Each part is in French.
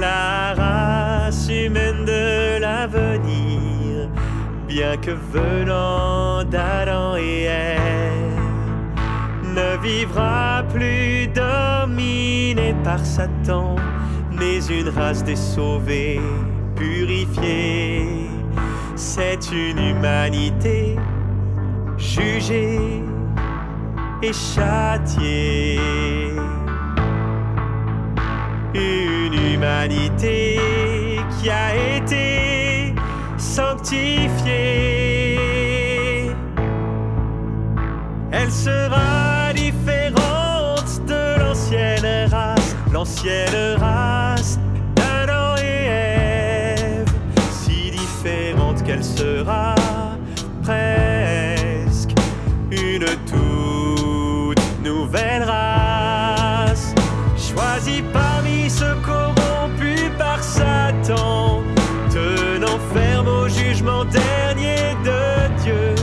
la race humaine de l'avenir, bien que venant d'Adam et Ève, ne vivra plus dominée par Satan, mais une race des sauvés, purifiée. C'est une humanité jugée et châtiée. Qui a été sanctifiée. Elle sera différente de l'ancienne race, l'ancienne race d'Adam et Ève, si différente qu'elle sera presque une toute nouvelle race, choisie parmi ceux corrompus dernier de Dieu.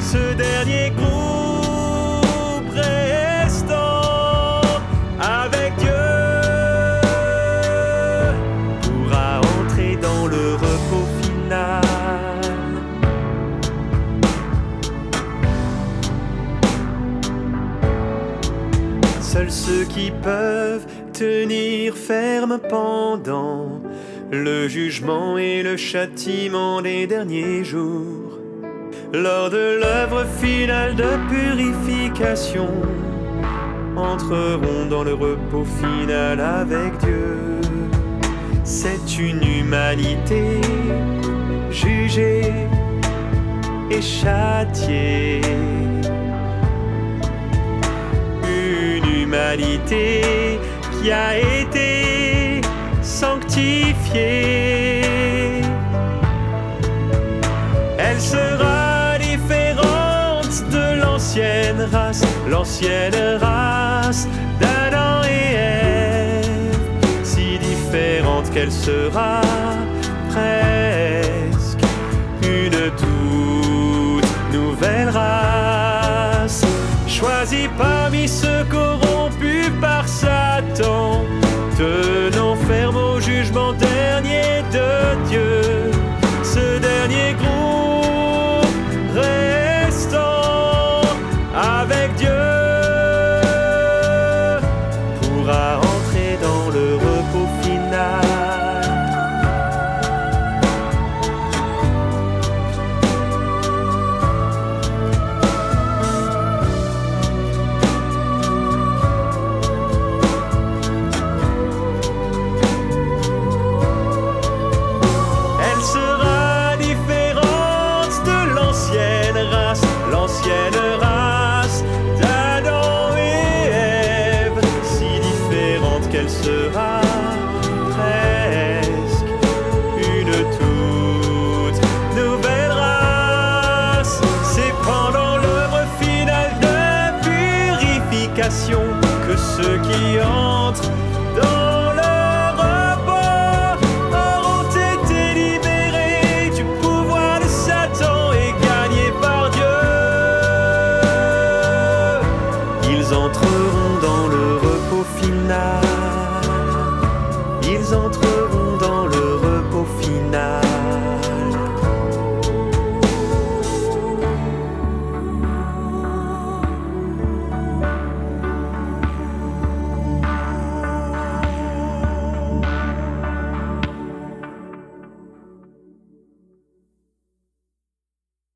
Ce dernier groupe restant avec Dieu pourra entrer dans le repos final. Seuls ceux qui peuvent tenir ferme pendant le jugement et le châtiment des derniers jours, lors de l'œuvre finale de purification, entreront dans le repos final avec Dieu. C'est une humanité jugée et châtiée. Une humanité a été sanctifiée. Elle sera différente de l'ancienne race, l'ancienne race d'Adam et Ève, si différente qu'elle sera presque que ceux qui entrent dans le repos auront été libérés du pouvoir de Satan et gagnés par Dieu. Ils entreront dans le repos final. Ils entreront